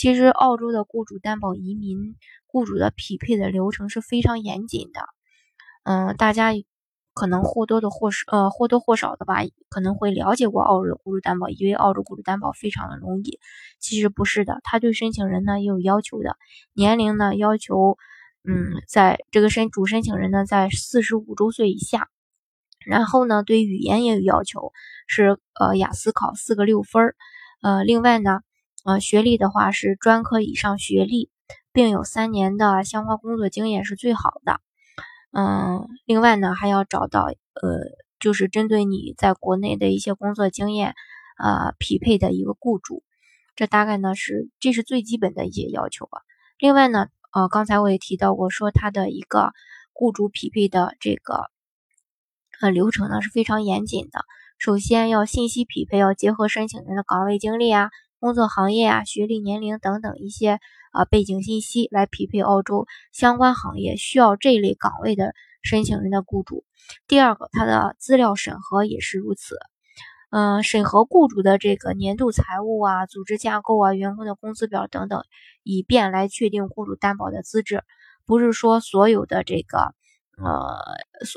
其实，澳洲的雇主担保移民雇主的匹配的流程是非常严谨的。嗯，大家可能或多的或少，呃，或多或少的吧，可能会了解过澳洲的雇主担保，以为澳洲雇主担保非常的容易。其实不是的，他对申请人呢也有要求的，年龄呢要求，嗯，在这个申主申请人呢在四十五周岁以下，然后呢对语言也有要求，是呃雅思考四个六分儿，呃，另外呢。呃，学历的话是专科以上学历，并有三年的相关工作经验是最好的。嗯，另外呢，还要找到呃，就是针对你在国内的一些工作经验，呃，匹配的一个雇主。这大概呢是这是最基本的一些要求吧。另外呢，呃，刚才我也提到过，说他的一个雇主匹配的这个呃流程呢是非常严谨的。首先要信息匹配，要结合申请人的岗位经历啊。工作行业啊、学历、年龄等等一些啊背景信息来匹配澳洲相关行业需要这类岗位的申请人的雇主。第二个，他的资料审核也是如此。嗯，审核雇主的这个年度财务啊、组织架构啊、员工的工资表等等，以便来确定雇主担保的资质。不是说所有的这个。呃，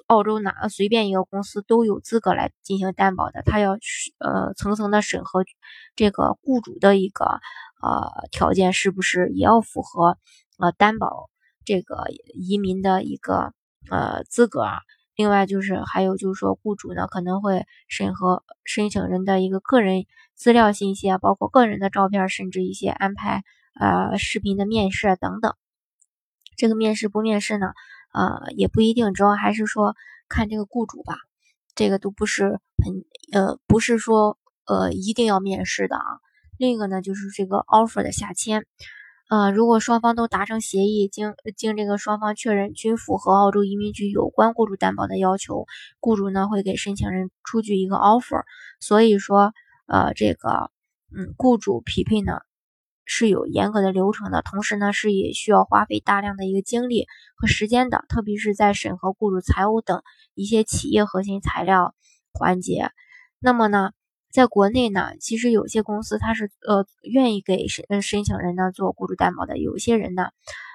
澳洲哪随便一个公司都有资格来进行担保的，他要呃层层的审核这个雇主的一个呃条件是不是也要符合呃担保这个移民的一个呃资格啊？另外就是还有就是说雇主呢可能会审核申请人的一个个人资料信息啊，包括个人的照片，甚至一些安排呃视频的面试等等。这个面试不面试呢？呃，也不一定，主要还是说看这个雇主吧，这个都不是很呃，不是说呃一定要面试的啊。另一个呢，就是这个 offer 的下签，呃，如果双方都达成协议，经经这个双方确认均符合澳洲移民局有关雇主担保的要求，雇主呢会给申请人出具一个 offer。所以说，呃，这个嗯，雇主匹配呢。是有严格的流程的，同时呢是也需要花费大量的一个精力和时间的，特别是在审核雇主财务等一些企业核心材料环节。那么呢，在国内呢，其实有些公司它是呃愿意给申申请人呢做雇主担保的，有些人呢，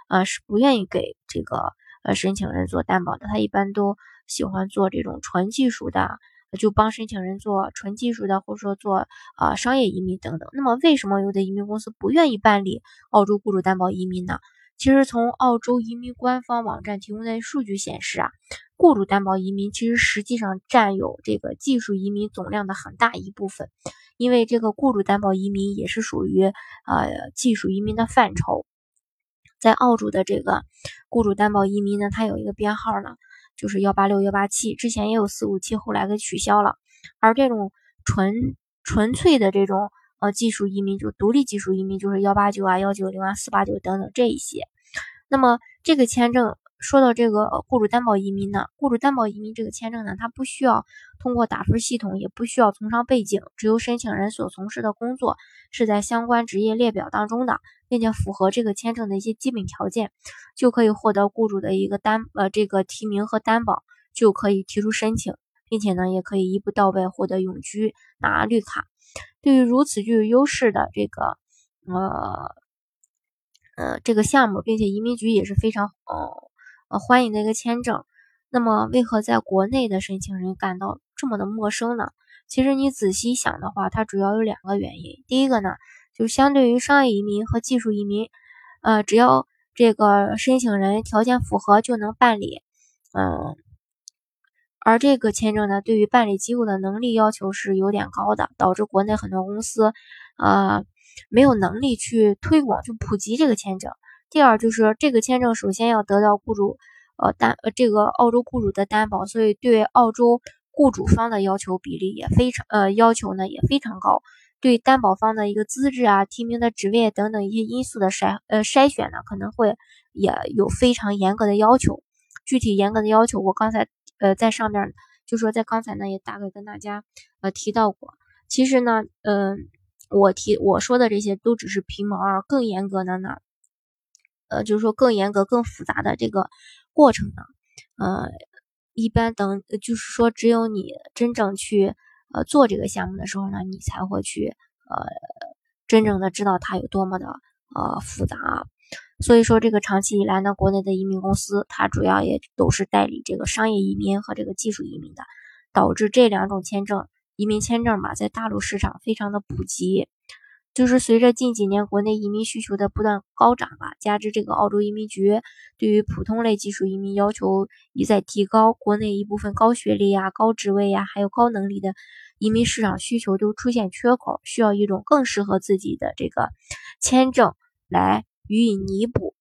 呃是不愿意给这个呃申请人做担保的，他一般都喜欢做这种纯技术的。就帮申请人做纯技术的，或者说做啊商业移民等等。那么，为什么有的移民公司不愿意办理澳洲雇主担保移民呢？其实，从澳洲移民官方网站提供的数据显示啊，雇主担保移民其实实际上占有这个技术移民总量的很大一部分，因为这个雇主担保移民也是属于呃技术移民的范畴。在澳洲的这个雇主担保移民呢，它有一个编号呢。就是幺八六幺八七，之前也有四五七，后来给取消了。而这种纯纯粹的这种呃技术移民，就独立技术移民，就是幺八九啊、幺九零啊、四八九等等这一些。那么这个签证。说到这个雇主担保移民呢，雇主担保移民这个签证呢，它不需要通过打分系统，也不需要从商背景，只有申请人所从事的工作是在相关职业列表当中的，并且符合这个签证的一些基本条件，就可以获得雇主的一个担呃这个提名和担保，就可以提出申请，并且呢，也可以一步到位获得永居拿绿卡。对于如此具有优势的这个呃呃这个项目，并且移民局也是非常呃。呃，欢迎的一个签证，那么为何在国内的申请人感到这么的陌生呢？其实你仔细想的话，它主要有两个原因。第一个呢，就相对于商业移民和技术移民，呃，只要这个申请人条件符合就能办理，嗯，而这个签证呢，对于办理机构的能力要求是有点高的，导致国内很多公司，呃，没有能力去推广、去普及这个签证。第二就是这个签证首先要得到雇主呃担呃这个澳洲雇主的担保，所以对澳洲雇主方的要求比例也非常呃要求呢也非常高。对担保方的一个资质啊、提名的职位等等一些因素的筛呃筛选呢，可能会也有非常严格的要求。具体严格的要求，我刚才呃在上面就说在刚才呢也大概跟大家呃提到过。其实呢，嗯，我提我说的这些都只是皮毛啊，更严格的呢，呃，就是说更严格、更复杂的这个过程呢，呃，一般等就是说只有你真正去呃做这个项目的时候呢，你才会去呃真正的知道它有多么的呃复杂。所以说，这个长期以来呢，国内的移民公司它主要也都是代理这个商业移民和这个技术移民的，导致这两种签证。移民签证嘛，在大陆市场非常的普及，就是随着近几年国内移民需求的不断高涨吧，加之这个澳洲移民局对于普通类技术移民要求一再提高，国内一部分高学历呀、高职位呀，还有高能力的移民市场需求都出现缺口，需要一种更适合自己的这个签证来予以弥补。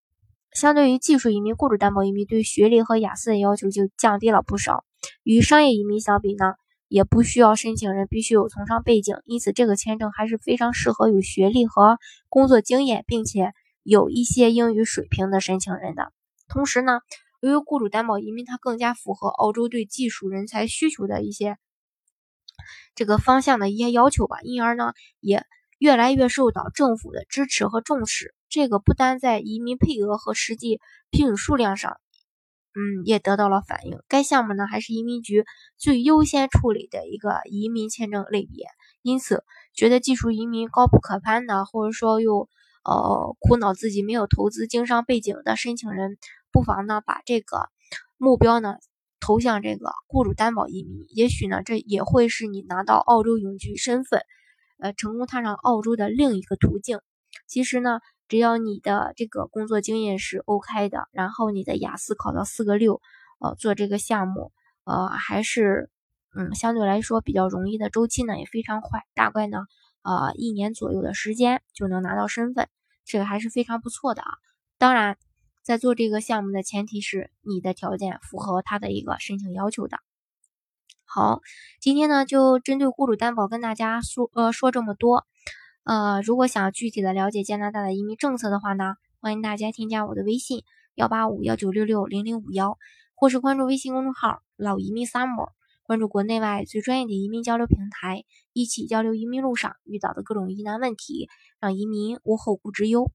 相对于技术移民、雇主担保移民，对学历和雅思的要求就降低了不少。与商业移民相比呢？也不需要申请人必须有从商背景，因此这个签证还是非常适合有学历和工作经验，并且有一些英语水平的申请人的。同时呢，由于雇主担保移民它更加符合澳洲对技术人才需求的一些这个方向的一些要求吧，因而呢也越来越受到政府的支持和重视。这个不单在移民配额和实际批准数量上。嗯，也得到了反映。该项目呢，还是移民局最优先处理的一个移民签证类别。因此，觉得技术移民高不可攀的，或者说又呃苦恼自己没有投资经商背景的申请人，不妨呢把这个目标呢投向这个雇主担保移民。也许呢，这也会是你拿到澳洲永居身份，呃，成功踏上澳洲的另一个途径。其实呢。只要你的这个工作经验是 OK 的，然后你的雅思考到四个六，呃，做这个项目，呃，还是嗯相对来说比较容易的，周期呢也非常快，大概呢，呃，一年左右的时间就能拿到身份，这个还是非常不错的啊。当然，在做这个项目的前提是你的条件符合他的一个申请要求的。好，今天呢就针对雇主担保跟大家说呃说这么多。呃，如果想要具体的了解加拿大的移民政策的话呢，欢迎大家添加我的微信幺八五幺九六六零零五幺，或是关注微信公众号老移民 summer，关注国内外最专业的移民交流平台，一起交流移民路上遇到的各种疑难问题，让移民无后顾之忧。